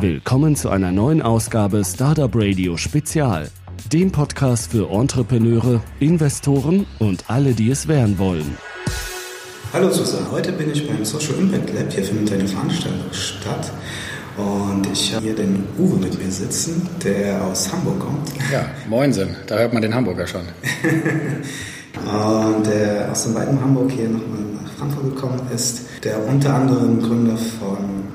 Willkommen zu einer neuen Ausgabe Startup Radio Spezial, dem Podcast für Entrepreneure, Investoren und alle, die es werden wollen. Hallo zusammen, heute bin ich beim Social Impact Lab. Hier findet eine Veranstaltung statt. Und ich habe hier den Uwe mit mir sitzen, der aus Hamburg kommt. Ja, Moinsen, da hört man den Hamburger schon. und der aus dem weiten Hamburg hier nochmal nach Frankfurt gekommen ist, der unter anderem Gründer von,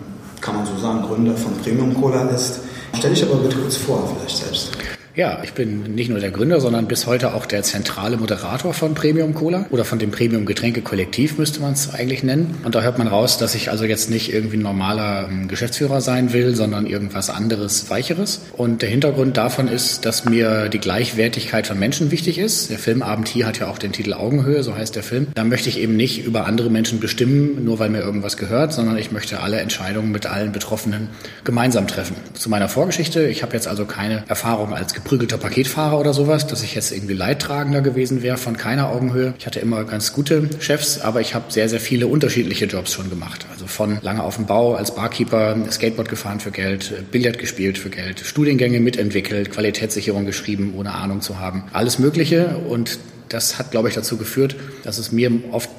kann man so sagen, Gründer von Premium Cola ist. Stell dich aber bitte kurz vor, vielleicht selbst. Ja, ich bin nicht nur der Gründer, sondern bis heute auch der zentrale Moderator von Premium Cola oder von dem Premium Getränke Kollektiv müsste man es eigentlich nennen. Und da hört man raus, dass ich also jetzt nicht irgendwie ein normaler ähm, Geschäftsführer sein will, sondern irgendwas anderes, weicheres. Und der Hintergrund davon ist, dass mir die Gleichwertigkeit von Menschen wichtig ist. Der Filmabend hier hat ja auch den Titel Augenhöhe, so heißt der Film. Da möchte ich eben nicht über andere Menschen bestimmen, nur weil mir irgendwas gehört, sondern ich möchte alle Entscheidungen mit allen Betroffenen gemeinsam treffen. Zu meiner Vorgeschichte. Ich habe jetzt also keine Erfahrung als geprügelter Paketfahrer oder sowas, dass ich jetzt irgendwie Leidtragender gewesen wäre von keiner Augenhöhe. Ich hatte immer ganz gute Chefs, aber ich habe sehr, sehr viele unterschiedliche Jobs schon gemacht. Also von lange auf dem Bau als Barkeeper, Skateboard gefahren für Geld, Billard gespielt für Geld, Studiengänge mitentwickelt, Qualitätssicherung geschrieben, ohne Ahnung zu haben. Alles Mögliche und das hat, glaube ich, dazu geführt, dass es mir oft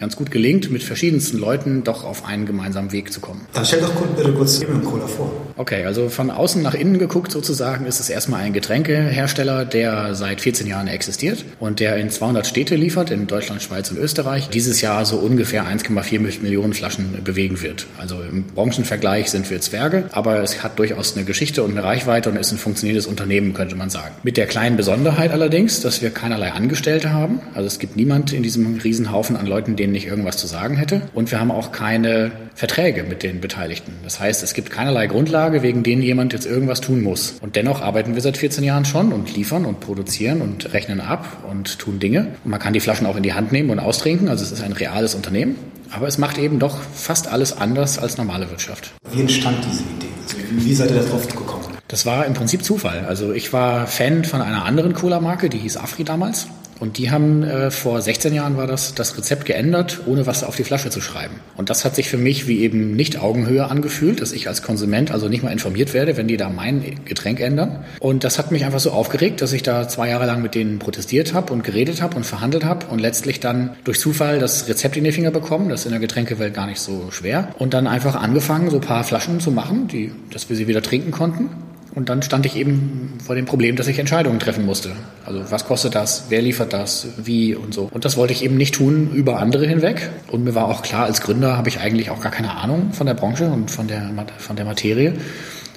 ganz gut gelingt, mit verschiedensten Leuten doch auf einen gemeinsamen Weg zu kommen. Dann stell doch bitte kurz Premium Cola vor. Okay, also von außen nach innen geguckt sozusagen ist es erstmal ein Getränkehersteller, der seit 14 Jahren existiert und der in 200 Städte liefert, in Deutschland, Schweiz und Österreich. Dieses Jahr so ungefähr 1,4 Millionen Flaschen bewegen wird. Also im Branchenvergleich sind wir Zwerge, aber es hat durchaus eine Geschichte und eine Reichweite und ist ein funktionierendes Unternehmen, könnte man sagen. Mit der kleinen Besonderheit allerdings, dass wir keinerlei Angestellte haben. Also es gibt niemand in diesem Riesenhaufen an Leuten, denen nicht irgendwas zu sagen hätte. Und wir haben auch keine Verträge mit den Beteiligten. Das heißt, es gibt keinerlei Grundlage, wegen denen jemand jetzt irgendwas tun muss. Und dennoch arbeiten wir seit 14 Jahren schon und liefern und produzieren und rechnen ab und tun Dinge. Und man kann die Flaschen auch in die Hand nehmen und austrinken. Also es ist ein reales Unternehmen. Aber es macht eben doch fast alles anders als normale Wirtschaft. Wie entstand diese Idee? Also wie seid ihr darauf gekommen? Das war im Prinzip Zufall. Also ich war Fan von einer anderen Cola-Marke, die hieß Afri damals. Und die haben äh, vor 16 Jahren war das, das Rezept geändert, ohne was auf die Flasche zu schreiben. Und das hat sich für mich wie eben nicht Augenhöhe angefühlt, dass ich als Konsument also nicht mal informiert werde, wenn die da mein Getränk ändern. Und das hat mich einfach so aufgeregt, dass ich da zwei Jahre lang mit denen protestiert habe und geredet habe und verhandelt habe und letztlich dann durch Zufall das Rezept in die Finger bekommen. Das ist in der Getränkewelt gar nicht so schwer. Und dann einfach angefangen, so ein paar Flaschen zu machen, die, dass wir sie wieder trinken konnten. Und dann stand ich eben vor dem Problem, dass ich Entscheidungen treffen musste. Also was kostet das, wer liefert das, wie und so. Und das wollte ich eben nicht tun über andere hinweg. Und mir war auch klar, als Gründer habe ich eigentlich auch gar keine Ahnung von der Branche und von der, von der Materie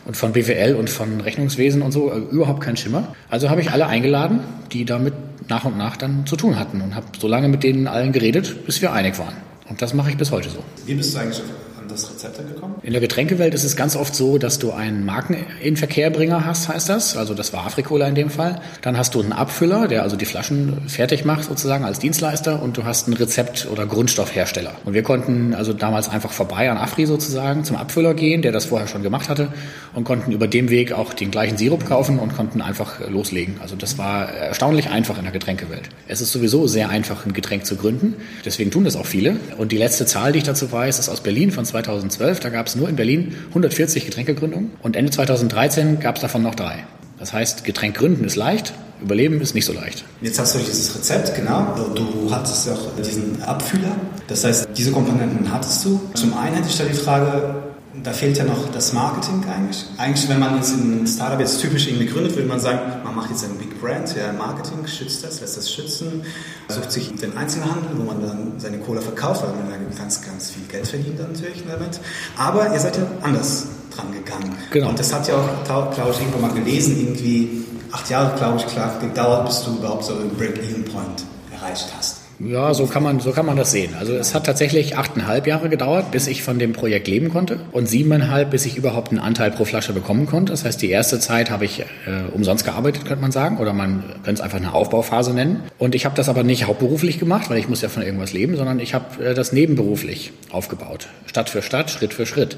und von BWL und von Rechnungswesen und so, also überhaupt kein Schimmer. Also habe ich alle eingeladen, die damit nach und nach dann zu tun hatten und habe so lange mit denen allen geredet, bis wir einig waren. Und das mache ich bis heute so. Wie bist du eigentlich an das Rezept gekommen? In der Getränkewelt ist es ganz oft so, dass du einen Markeninverkehrbringer hast, heißt das. Also das war Afrikola in dem Fall. Dann hast du einen Abfüller, der also die Flaschen fertig macht sozusagen als Dienstleister und du hast einen Rezept- oder Grundstoffhersteller. Und wir konnten also damals einfach vorbei an Afri sozusagen zum Abfüller gehen, der das vorher schon gemacht hatte und konnten über dem Weg auch den gleichen Sirup kaufen und konnten einfach loslegen. Also das war erstaunlich einfach in der Getränkewelt. Es ist sowieso sehr einfach, ein Getränk zu gründen. Deswegen tun das auch viele. Und die letzte Zahl, die ich dazu weiß, ist aus Berlin von 2012. Da gab es nur in Berlin 140 Getränkegründungen und Ende 2013 gab es davon noch drei. Das heißt, Getränk gründen ist leicht, überleben ist nicht so leicht. Jetzt hast du dieses Rezept, genau. Du hattest ja auch diesen Abfüller. Das heißt, diese Komponenten hattest du. Zum einen hätte ich da die Frage, da fehlt ja noch das Marketing eigentlich. Eigentlich, wenn man jetzt ein Startup jetzt typisch irgendwie gründet, würde man sagen, man macht jetzt ein Big Brand, ja, Marketing schützt das, lässt das schützen, sucht sich den Einzelhandel, wo man dann seine Cola verkauft, weil man dann ganz, ganz viel Geld verdient dann natürlich damit. Aber ihr seid ja anders dran gegangen. Genau. Und das hat ja auch, glaube ich, irgendwann mal gelesen, irgendwie acht Jahre, glaube ich, klar, gedauert, bis du überhaupt so einen Break-Even-Point erreicht hast. Ja, so kann man, so kann man das sehen. Also es hat tatsächlich achteinhalb Jahre gedauert, bis ich von dem Projekt leben konnte und siebeneinhalb, bis ich überhaupt einen Anteil pro Flasche bekommen konnte. Das heißt, die erste Zeit habe ich äh, umsonst gearbeitet, könnte man sagen, oder man könnte es einfach eine Aufbauphase nennen. Und ich habe das aber nicht hauptberuflich gemacht, weil ich muss ja von irgendwas leben, sondern ich habe äh, das nebenberuflich aufgebaut. Stadt für Stadt, Schritt für Schritt.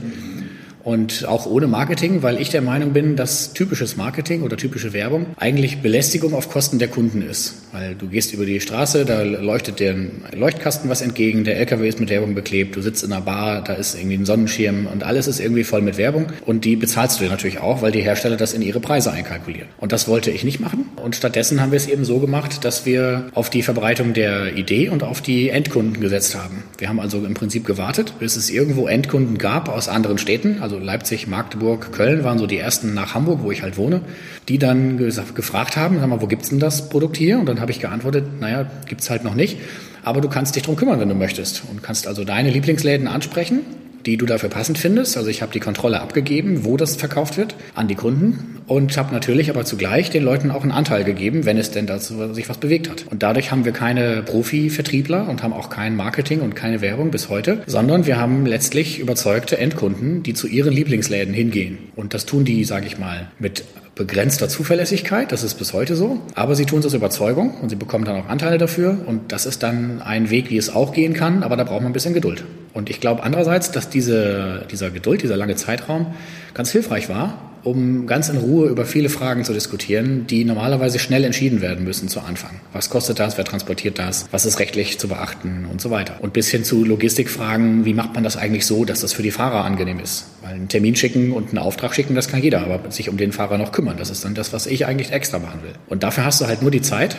Und auch ohne Marketing, weil ich der Meinung bin, dass typisches Marketing oder typische Werbung eigentlich Belästigung auf Kosten der Kunden ist. Weil du gehst über die Straße, da leuchtet dir ein Leuchtkasten was entgegen, der LKW ist mit Werbung beklebt, du sitzt in einer Bar, da ist irgendwie ein Sonnenschirm und alles ist irgendwie voll mit Werbung und die bezahlst du natürlich auch, weil die Hersteller das in ihre Preise einkalkulieren. Und das wollte ich nicht machen und stattdessen haben wir es eben so gemacht, dass wir auf die Verbreitung der Idee und auf die Endkunden gesetzt haben. Wir haben also im Prinzip gewartet, bis es irgendwo Endkunden gab aus anderen Städten, also Leipzig, Magdeburg, Köln waren so die ersten nach Hamburg, wo ich halt wohne, die dann gefragt haben, sag mal, wo gibt's denn das Produkt hier? Und dann habe ich geantwortet, naja, gibt's halt noch nicht. Aber du kannst dich drum kümmern, wenn du möchtest. Und kannst also deine Lieblingsläden ansprechen die du dafür passend findest. Also ich habe die Kontrolle abgegeben, wo das verkauft wird, an die Kunden und habe natürlich aber zugleich den Leuten auch einen Anteil gegeben, wenn es denn dazu sich was bewegt hat. Und dadurch haben wir keine Profi-Vertriebler und haben auch kein Marketing und keine Werbung bis heute, sondern wir haben letztlich überzeugte Endkunden, die zu ihren Lieblingsläden hingehen. Und das tun die, sage ich mal, mit begrenzter Zuverlässigkeit, das ist bis heute so, aber sie tun es aus Überzeugung und sie bekommen dann auch Anteile dafür. Und das ist dann ein Weg, wie es auch gehen kann, aber da braucht man ein bisschen Geduld. Und ich glaube andererseits, dass diese, dieser Geduld, dieser lange Zeitraum ganz hilfreich war, um ganz in Ruhe über viele Fragen zu diskutieren, die normalerweise schnell entschieden werden müssen zu Anfang. Was kostet das? Wer transportiert das? Was ist rechtlich zu beachten? Und so weiter. Und bis hin zu Logistikfragen, wie macht man das eigentlich so, dass das für die Fahrer angenehm ist? Weil einen Termin schicken und einen Auftrag schicken, das kann jeder, aber sich um den Fahrer noch kümmern, das ist dann das, was ich eigentlich extra machen will. Und dafür hast du halt nur die Zeit,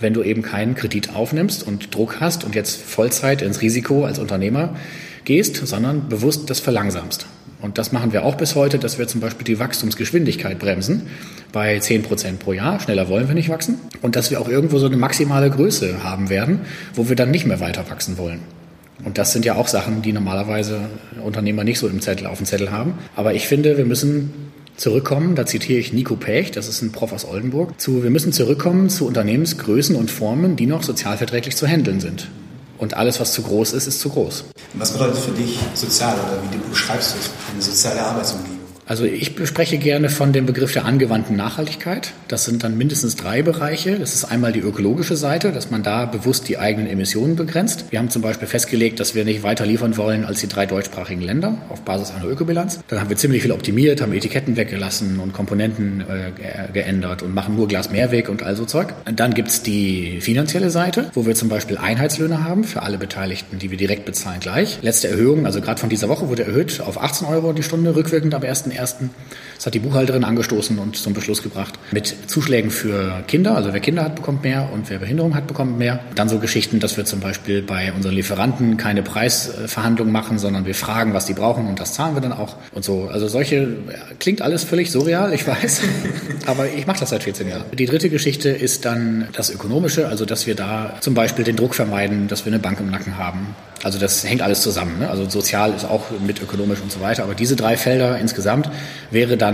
wenn du eben keinen Kredit aufnimmst und Druck hast und jetzt Vollzeit ins Risiko als Unternehmer gehst, sondern bewusst das verlangsamst. Und das machen wir auch bis heute, dass wir zum Beispiel die Wachstumsgeschwindigkeit bremsen bei 10 Prozent pro Jahr. Schneller wollen wir nicht wachsen. Und dass wir auch irgendwo so eine maximale Größe haben werden, wo wir dann nicht mehr weiter wachsen wollen. Und das sind ja auch Sachen, die normalerweise Unternehmer nicht so im Zettel, auf dem Zettel haben. Aber ich finde, wir müssen zurückkommen, da zitiere ich Nico Pech, das ist ein Prof aus Oldenburg, zu, wir müssen zurückkommen zu Unternehmensgrößen und Formen, die noch sozialverträglich zu handeln sind. Und alles, was zu groß ist, ist zu groß. Was bedeutet für dich sozial oder wie du beschreibst du eine soziale Arbeitsumgebung? Also ich spreche gerne von dem Begriff der angewandten Nachhaltigkeit. Das sind dann mindestens drei Bereiche. Das ist einmal die ökologische Seite, dass man da bewusst die eigenen Emissionen begrenzt. Wir haben zum Beispiel festgelegt, dass wir nicht weiter liefern wollen als die drei deutschsprachigen Länder auf Basis einer Ökobilanz. Dann haben wir ziemlich viel optimiert, haben Etiketten weggelassen und Komponenten äh, geändert und machen nur Glas Mehrweg und all so Zeug. Dann gibt's die finanzielle Seite, wo wir zum Beispiel Einheitslöhne haben für alle Beteiligten, die wir direkt bezahlen gleich. Letzte Erhöhung, also gerade von dieser Woche wurde erhöht auf 18 Euro die Stunde, rückwirkend am 1. Ersten. Das hat die Buchhalterin angestoßen und zum Beschluss gebracht. Mit Zuschlägen für Kinder, also wer Kinder hat, bekommt mehr und wer Behinderung hat, bekommt mehr. Dann so Geschichten, dass wir zum Beispiel bei unseren Lieferanten keine Preisverhandlungen machen, sondern wir fragen, was die brauchen und das zahlen wir dann auch und so. Also solche, klingt alles völlig surreal, ich weiß, aber ich mache das seit 14 Jahren. Die dritte Geschichte ist dann das Ökonomische, also dass wir da zum Beispiel den Druck vermeiden, dass wir eine Bank im Nacken haben. Also das hängt alles zusammen. Ne? Also sozial ist auch mit ökonomisch und so weiter. Aber diese drei Felder insgesamt wäre dann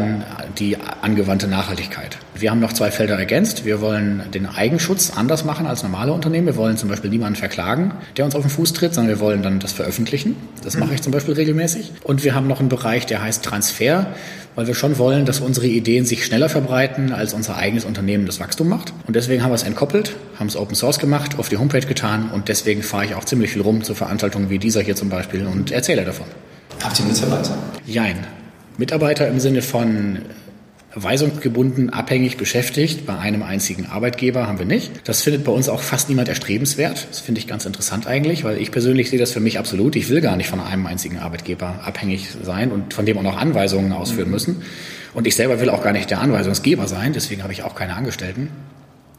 die angewandte Nachhaltigkeit. Wir haben noch zwei Felder ergänzt. Wir wollen den Eigenschutz anders machen als normale Unternehmen. Wir wollen zum Beispiel niemanden verklagen, der uns auf den Fuß tritt, sondern wir wollen dann das veröffentlichen. Das mache ich zum Beispiel regelmäßig. Und wir haben noch einen Bereich, der heißt Transfer, weil wir schon wollen, dass unsere Ideen sich schneller verbreiten, als unser eigenes Unternehmen das Wachstum macht. Und deswegen haben wir es entkoppelt, haben es Open Source gemacht, auf die Homepage getan und deswegen fahre ich auch ziemlich viel rum zu Veranstaltungen wie dieser hier zum Beispiel und erzähle davon. Habt ihr Mitarbeiter? Jein. Mitarbeiter im Sinne von weisungsgebunden, abhängig beschäftigt bei einem einzigen Arbeitgeber haben wir nicht. Das findet bei uns auch fast niemand erstrebenswert. Das finde ich ganz interessant eigentlich, weil ich persönlich sehe das für mich absolut. Ich will gar nicht von einem einzigen Arbeitgeber abhängig sein und von dem auch noch Anweisungen ausführen müssen. Und ich selber will auch gar nicht der Anweisungsgeber sein, deswegen habe ich auch keine Angestellten.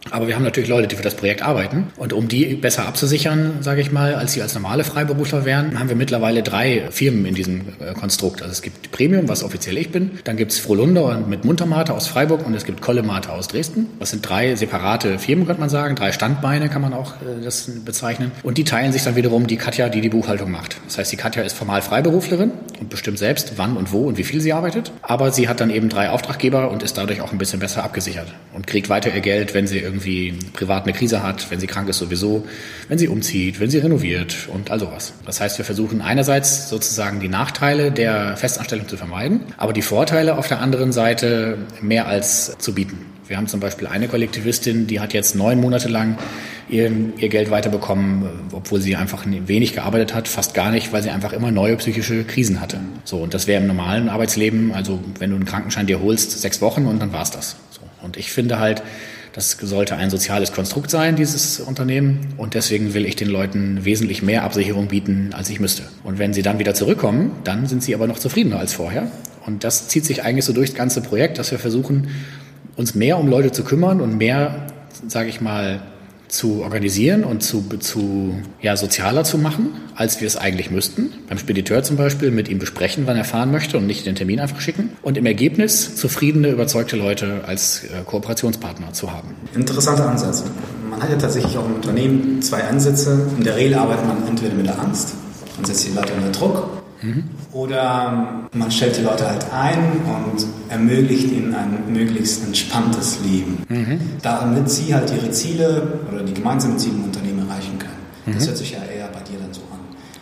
Aber wir haben natürlich Leute, die für das Projekt arbeiten. Und um die besser abzusichern, sage ich mal, als sie als normale Freiberufler wären, haben wir mittlerweile drei Firmen in diesem äh, Konstrukt. Also es gibt Premium, was offiziell ich bin. Dann gibt es Frohlunder mit Muntermate aus Freiburg und es gibt Kollemate aus Dresden. Das sind drei separate Firmen, könnte man sagen. Drei Standbeine kann man auch äh, das bezeichnen. Und die teilen sich dann wiederum die Katja, die die Buchhaltung macht. Das heißt, die Katja ist formal Freiberuflerin und bestimmt selbst, wann und wo und wie viel sie arbeitet. Aber sie hat dann eben drei Auftraggeber und ist dadurch auch ein bisschen besser abgesichert und kriegt weiter ihr Geld, wenn sie irgendwie privat eine Krise hat, wenn sie krank ist sowieso, wenn sie umzieht, wenn sie renoviert und all sowas. Das heißt, wir versuchen einerseits sozusagen die Nachteile der Festanstellung zu vermeiden, aber die Vorteile auf der anderen Seite mehr als zu bieten. Wir haben zum Beispiel eine Kollektivistin, die hat jetzt neun Monate lang ihr, ihr Geld weiterbekommen, obwohl sie einfach wenig gearbeitet hat, fast gar nicht, weil sie einfach immer neue psychische Krisen hatte. So, und das wäre im normalen Arbeitsleben, also wenn du einen Krankenschein dir holst, sechs Wochen und dann war's das. So. Und ich finde halt, das sollte ein soziales Konstrukt sein, dieses Unternehmen. Und deswegen will ich den Leuten wesentlich mehr Absicherung bieten, als ich müsste. Und wenn sie dann wieder zurückkommen, dann sind sie aber noch zufriedener als vorher. Und das zieht sich eigentlich so durch das ganze Projekt, dass wir versuchen, uns mehr um Leute zu kümmern und mehr, sage ich mal, zu organisieren und zu, zu ja, sozialer zu machen, als wir es eigentlich müssten. Beim Spediteur zum Beispiel mit ihm besprechen, wann er fahren möchte und nicht den Termin einfach schicken. Und im Ergebnis zufriedene, überzeugte Leute als äh, Kooperationspartner zu haben. Interessanter Ansatz. Man hat ja tatsächlich auch im Unternehmen zwei Ansätze. In der Regel arbeitet man entweder mit der Angst, man setzt die Leute unter Druck Mhm. Oder man stellt die Leute halt ein und ermöglicht ihnen ein möglichst entspanntes Leben, mhm. damit sie halt ihre Ziele oder die gemeinsamen Ziele im Unternehmen erreichen können. Mhm. Das hört sich ja eher bei dir dann so an.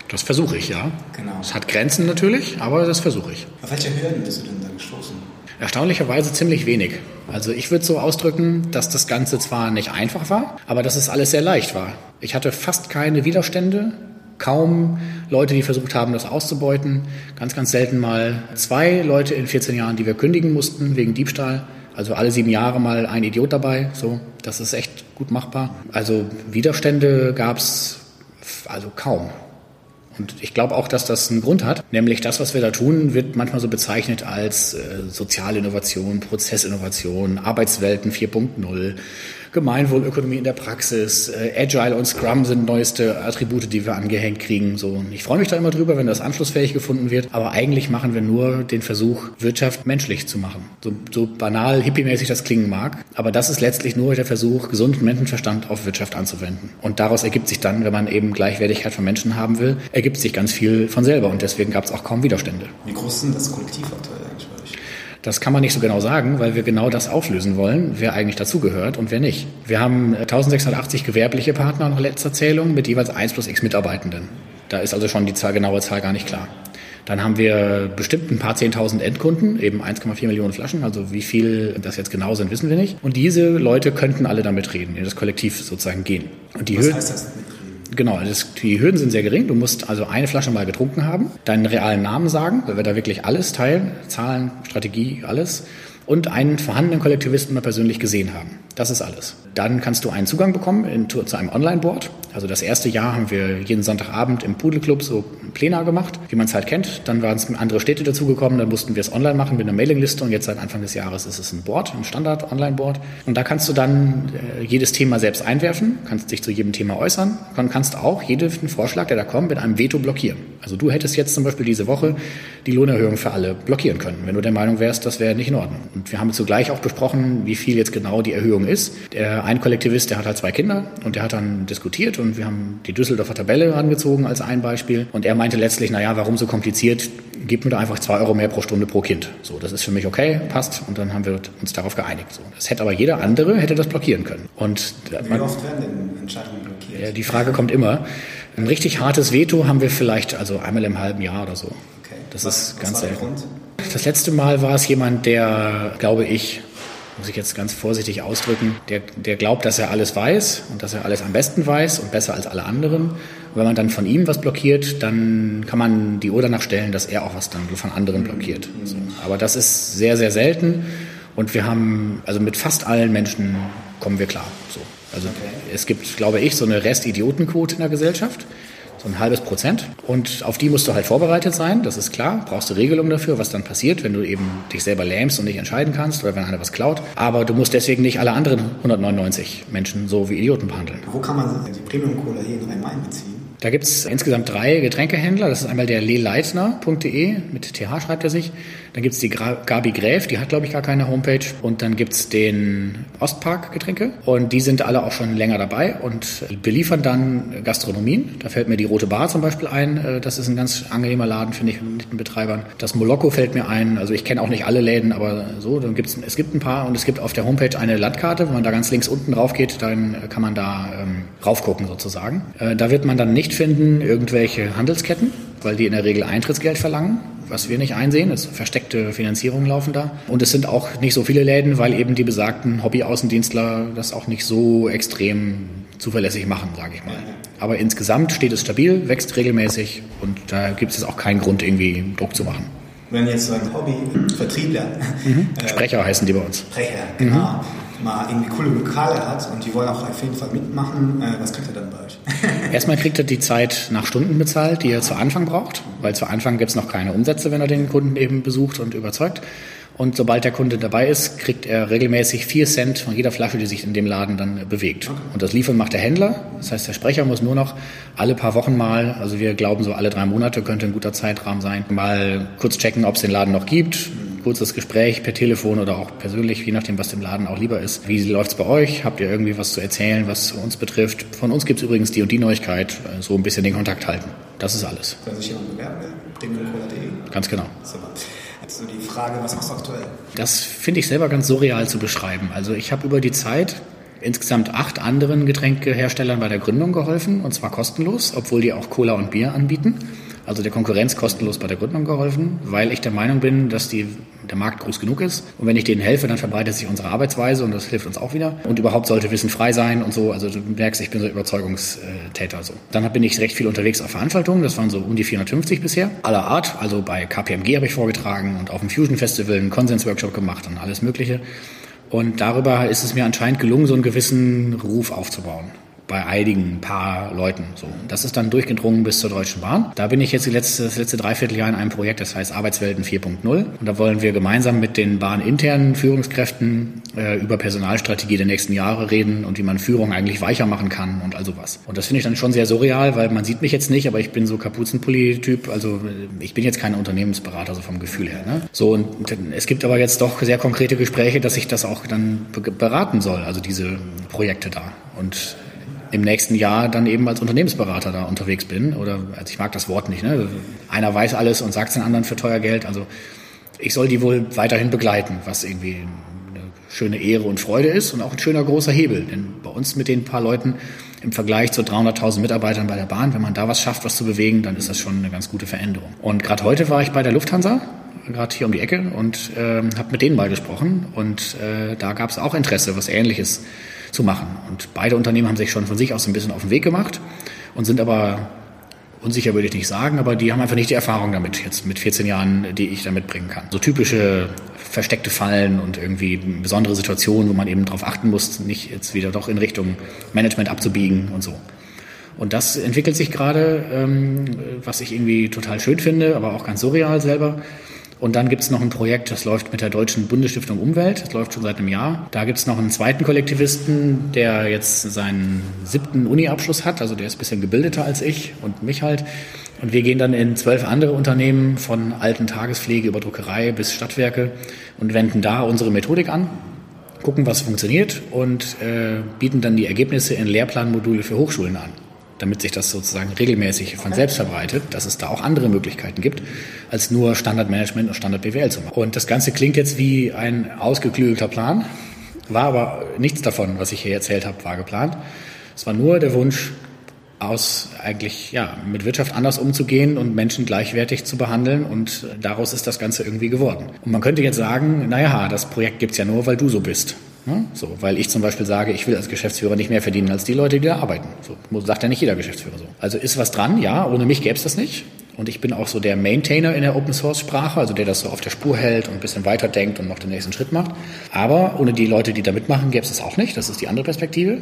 Das versuche ich, ja. Genau. Es hat Grenzen natürlich, aber das versuche ich. Auf welche Hürden bist du denn da gestoßen? Erstaunlicherweise ziemlich wenig. Also ich würde so ausdrücken, dass das Ganze zwar nicht einfach war, aber dass es alles sehr leicht war. Ich hatte fast keine Widerstände kaum Leute, die versucht haben, das auszubeuten. Ganz, ganz selten mal zwei Leute in 14 Jahren, die wir kündigen mussten wegen Diebstahl. Also alle sieben Jahre mal ein Idiot dabei. So, das ist echt gut machbar. Also Widerstände gab es also kaum. Und ich glaube auch, dass das einen Grund hat. Nämlich das, was wir da tun, wird manchmal so bezeichnet als äh, soziale Innovation, Prozessinnovation, Arbeitswelten 4.0. Gemeinwohlökonomie in der Praxis, äh, Agile und Scrum sind neueste Attribute, die wir angehängt kriegen. So, ich freue mich da immer drüber, wenn das anschlussfähig gefunden wird. Aber eigentlich machen wir nur den Versuch, Wirtschaft menschlich zu machen. So, so banal, hippiemäßig das klingen mag. Aber das ist letztlich nur der Versuch, gesunden Menschenverstand auf Wirtschaft anzuwenden. Und daraus ergibt sich dann, wenn man eben Gleichwertigkeit von Menschen haben will, ergibt sich ganz viel von selber. Und deswegen gab es auch kaum Widerstände. Wie groß sind das Kollektiv aktuell eigentlich? Das kann man nicht so genau sagen, weil wir genau das auflösen wollen, wer eigentlich dazugehört und wer nicht. Wir haben 1680 gewerbliche Partner nach letzter Zählung mit jeweils 1 plus x Mitarbeitenden. Da ist also schon die Zahl, genaue Zahl gar nicht klar. Dann haben wir bestimmt ein paar 10.000 Endkunden, eben 1,4 Millionen Flaschen. Also wie viel das jetzt genau sind, wissen wir nicht. Und diese Leute könnten alle damit reden, in das Kollektiv sozusagen gehen. Und die Was heißt das? Genau, das, die Hürden sind sehr gering. Du musst also eine Flasche mal getrunken haben, deinen realen Namen sagen, weil wir da wirklich alles teilen, Zahlen, Strategie, alles und einen vorhandenen Kollektivisten mal persönlich gesehen haben. Das ist alles. Dann kannst du einen Zugang bekommen in, zu einem Online-Board. Also das erste Jahr haben wir jeden Sonntagabend im Pudelclub so Plenar gemacht, wie man es halt kennt. Dann waren es andere Städte dazugekommen, dann mussten wir es online machen mit einer Mailingliste und jetzt seit Anfang des Jahres ist es ein Board, ein Standard-Online-Board. Und da kannst du dann äh, jedes Thema selbst einwerfen, kannst dich zu jedem Thema äußern und kannst auch jeden Vorschlag, der da kommt, mit einem Veto blockieren. Also du hättest jetzt zum Beispiel diese Woche die Lohnerhöhung für alle blockieren können, wenn du der Meinung wärst, das wäre nicht in Ordnung. Und wir haben zugleich auch besprochen, wie viel jetzt genau die Erhöhung ist. Der ein Kollektivist, der hat halt zwei Kinder und der hat dann diskutiert und wir haben die Düsseldorfer Tabelle angezogen als ein Beispiel. Und er meinte letztlich, naja, warum so kompliziert? Gib mir da einfach zwei Euro mehr pro Stunde pro Kind. So, das ist für mich okay, passt. Und dann haben wir uns darauf geeinigt. So, das hätte aber jeder andere hätte das blockieren können. Und wie man, oft werden denn Entscheidungen blockiert? Ja, die Frage kommt immer. Ein richtig hartes Veto haben wir vielleicht also einmal im halben Jahr oder so. Okay. Das was, ist ganz selten. Das letzte Mal war es jemand, der, glaube ich, muss ich jetzt ganz vorsichtig ausdrücken, der, der glaubt, dass er alles weiß und dass er alles am besten weiß und besser als alle anderen. Und wenn man dann von ihm was blockiert, dann kann man die Uhr danach stellen, dass er auch was dann von anderen blockiert. So. Aber das ist sehr, sehr selten und wir haben, also mit fast allen Menschen kommen wir klar. So. Also okay. es gibt, glaube ich, so eine Rest-Idiotenquote in der Gesellschaft so ein halbes Prozent. Und auf die musst du halt vorbereitet sein, das ist klar. Brauchst du Regelungen dafür, was dann passiert, wenn du eben dich selber lähmst und nicht entscheiden kannst oder wenn einer was klaut. Aber du musst deswegen nicht alle anderen 199 Menschen so wie Idioten behandeln. Wo kann man die Premium-Cola hier in Rhein-Main beziehen? Da gibt es insgesamt drei Getränkehändler. Das ist einmal der leleitner.de, mit TH schreibt er sich. Dann gibt es die Gabi Gräf, die hat, glaube ich, gar keine Homepage. Und dann gibt es den Ostpark Getränke. Und die sind alle auch schon länger dabei und beliefern dann Gastronomien. Da fällt mir die Rote Bar zum Beispiel ein. Äh, das ist ein ganz angenehmer Laden, finde ich, mit den Betreibern. Das Moloko fällt mir ein. Also ich kenne auch nicht alle Läden, aber so, dann gibt's, es gibt ein paar und es gibt auf der Homepage eine Landkarte. Wenn man da ganz links unten drauf geht, dann kann man da ähm, raufgucken sozusagen. Äh, da wird man dann nicht finden irgendwelche Handelsketten, weil die in der Regel Eintrittsgeld verlangen was wir nicht einsehen. Es versteckte Finanzierungen laufen da. Und es sind auch nicht so viele Läden, weil eben die besagten Hobby-Außendienstler das auch nicht so extrem zuverlässig machen, sage ich mal. Aber insgesamt steht es stabil, wächst regelmäßig und da gibt es auch keinen Grund, irgendwie Druck zu machen. Wenn jetzt so ein Hobby-Vertriebler, mhm. äh, Sprecher heißen die bei uns. Sprecher, genau. Mhm. Mal irgendwie coole Lokale hat und die wollen auch auf jeden Fall mitmachen, äh, was kriegt er dann bei euch? Erstmal kriegt er die Zeit nach Stunden bezahlt, die er zu Anfang braucht, weil zu Anfang gibt es noch keine Umsätze, wenn er den Kunden eben besucht und überzeugt. Und sobald der Kunde dabei ist, kriegt er regelmäßig vier Cent von jeder Flasche, die sich in dem Laden dann bewegt. Und das Liefern macht der Händler. Das heißt, der Sprecher muss nur noch alle paar Wochen mal, also wir glauben so alle drei Monate könnte ein guter Zeitrahmen sein, mal kurz checken, ob es den Laden noch gibt. Kurzes Gespräch per Telefon oder auch persönlich, je nachdem, was dem Laden auch lieber ist. Wie läuft's bei euch? Habt ihr irgendwie was zu erzählen, was uns betrifft? Von uns gibt's übrigens die und die Neuigkeit. So ein bisschen den Kontakt halten. Das ist alles. Versicherung bewerben, Ganz genau. Super so die Frage, was machst du aktuell? Das finde ich selber ganz surreal zu beschreiben. Also ich habe über die Zeit insgesamt acht anderen Getränkeherstellern bei der Gründung geholfen, und zwar kostenlos, obwohl die auch Cola und Bier anbieten also der Konkurrenz kostenlos bei der Gründung geholfen, weil ich der Meinung bin, dass die, der Markt groß genug ist. Und wenn ich denen helfe, dann verbreitet sich unsere Arbeitsweise und das hilft uns auch wieder. Und überhaupt sollte Wissen frei sein und so. Also du merkst, ich bin so Überzeugungstäter. So. Dann bin ich recht viel unterwegs auf Veranstaltungen. Das waren so um die 450 bisher. Aller Art. Also bei KPMG habe ich vorgetragen und auf dem Fusion Festival einen Konsensworkshop gemacht und alles Mögliche. Und darüber ist es mir anscheinend gelungen, so einen gewissen Ruf aufzubauen bei einigen paar Leuten. So, das ist dann durchgedrungen bis zur Deutschen Bahn. Da bin ich jetzt die letzte, das letzte Dreivierteljahr in einem Projekt, das heißt Arbeitswelten 4.0. Und da wollen wir gemeinsam mit den bahninternen Führungskräften äh, über Personalstrategie der nächsten Jahre reden und wie man Führung eigentlich weicher machen kann und all sowas. Und das finde ich dann schon sehr surreal, weil man sieht mich jetzt nicht, aber ich bin so Kapuzenpulli-Typ. Also äh, ich bin jetzt kein Unternehmensberater, so vom Gefühl her. Ne? So, und es gibt aber jetzt doch sehr konkrete Gespräche, dass ich das auch dann beraten soll, also diese Projekte da. Und im nächsten Jahr dann eben als Unternehmensberater da unterwegs bin. Oder also ich mag das Wort nicht. Ne? Einer weiß alles und sagt es den anderen für teuer Geld. Also ich soll die wohl weiterhin begleiten, was irgendwie eine schöne Ehre und Freude ist und auch ein schöner großer Hebel. Denn bei uns mit den paar Leuten im Vergleich zu 300.000 Mitarbeitern bei der Bahn, wenn man da was schafft, was zu bewegen, dann ist das schon eine ganz gute Veränderung. Und gerade heute war ich bei der Lufthansa, gerade hier um die Ecke, und äh, habe mit denen mal gesprochen. Und äh, da gab es auch Interesse, was Ähnliches zu machen. Und beide Unternehmen haben sich schon von sich aus ein bisschen auf den Weg gemacht und sind aber unsicher würde ich nicht sagen, aber die haben einfach nicht die Erfahrung damit, jetzt mit 14 Jahren, die ich da mitbringen kann. So typische versteckte Fallen und irgendwie besondere Situationen, wo man eben darauf achten muss, nicht jetzt wieder doch in Richtung Management abzubiegen und so. Und das entwickelt sich gerade, ähm, was ich irgendwie total schön finde, aber auch ganz surreal selber. Und dann gibt es noch ein Projekt, das läuft mit der Deutschen Bundesstiftung Umwelt. Das läuft schon seit einem Jahr. Da gibt es noch einen zweiten Kollektivisten, der jetzt seinen siebten Uni-Abschluss hat. Also der ist ein bisschen gebildeter als ich und mich halt. Und wir gehen dann in zwölf andere Unternehmen von alten Tagespflege über Druckerei bis Stadtwerke und wenden da unsere Methodik an, gucken, was funktioniert und äh, bieten dann die Ergebnisse in Lehrplanmodule für Hochschulen an damit sich das sozusagen regelmäßig von selbst verbreitet, dass es da auch andere Möglichkeiten gibt, als nur Standardmanagement und Standard BWL zu machen. Und das Ganze klingt jetzt wie ein ausgeklügelter Plan, war aber nichts davon, was ich hier erzählt habe, war geplant. Es war nur der Wunsch, aus eigentlich ja mit Wirtschaft anders umzugehen und Menschen gleichwertig zu behandeln und daraus ist das Ganze irgendwie geworden. Und man könnte jetzt sagen, naja, das Projekt gibt's ja nur, weil du so bist. Ne? So, weil ich zum Beispiel sage, ich will als Geschäftsführer nicht mehr verdienen als die Leute, die da arbeiten. So sagt ja nicht jeder Geschäftsführer so. Also ist was dran, ja, ohne mich gäbe es das nicht. Und ich bin auch so der Maintainer in der Open Source Sprache, also der das so auf der Spur hält und ein bisschen weiterdenkt und noch den nächsten Schritt macht. Aber ohne die Leute, die da mitmachen, gäbe es das auch nicht. Das ist die andere Perspektive.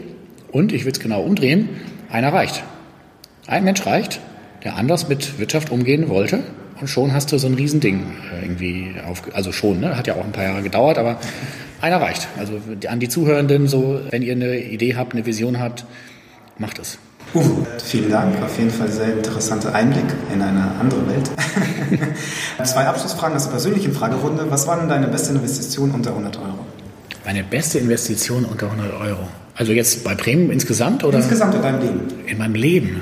Und ich will es genau umdrehen. Einer reicht. Ein Mensch reicht, der anders mit Wirtschaft umgehen wollte. Und schon hast du so ein Riesending äh, irgendwie auf, also schon, ne? Hat ja auch ein paar Jahre gedauert, aber einer reicht. Also an die Zuhörenden so, wenn ihr eine Idee habt, eine Vision habt, macht es. Uh, vielen Dank. Auf jeden Fall sehr interessanter Einblick in eine andere Welt. Zwei Abschlussfragen aus der persönlichen Fragerunde. Was war denn deine beste Investition unter 100 Euro? Meine beste Investition unter 100 Euro? Also jetzt bei Premium insgesamt oder? Insgesamt in deinem Leben. In meinem Leben.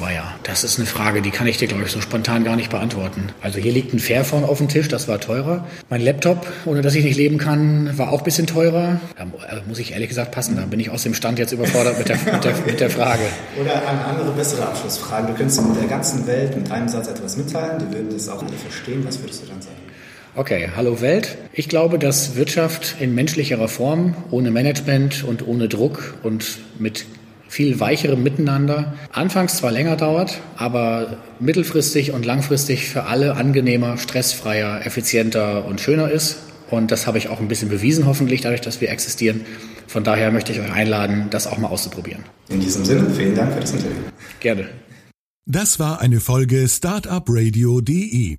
Auweia, das ist eine Frage, die kann ich dir, glaube ich, so spontan gar nicht beantworten. Also hier liegt ein Fairphone auf dem Tisch, das war teurer. Mein Laptop, ohne dass ich nicht leben kann, war auch ein bisschen teurer. Da äh, muss ich ehrlich gesagt passen, da bin ich aus dem Stand jetzt überfordert mit der, mit der, mit der Frage. Oder eine andere, bessere Abschlussfrage. Du könntest mit der ganzen Welt mit einem Satz etwas mitteilen, die würden das auch alle verstehen. Was würdest du dann sagen? Okay, hallo Welt. Ich glaube, dass Wirtschaft in menschlicherer Form, ohne Management und ohne Druck und mit viel weicherem Miteinander anfangs zwar länger dauert, aber mittelfristig und langfristig für alle angenehmer, stressfreier, effizienter und schöner ist. Und das habe ich auch ein bisschen bewiesen, hoffentlich, dadurch, dass wir existieren. Von daher möchte ich euch einladen, das auch mal auszuprobieren. In diesem Sinne, vielen Dank für das Interview. Gerne. Das war eine Folge Startupradio.de.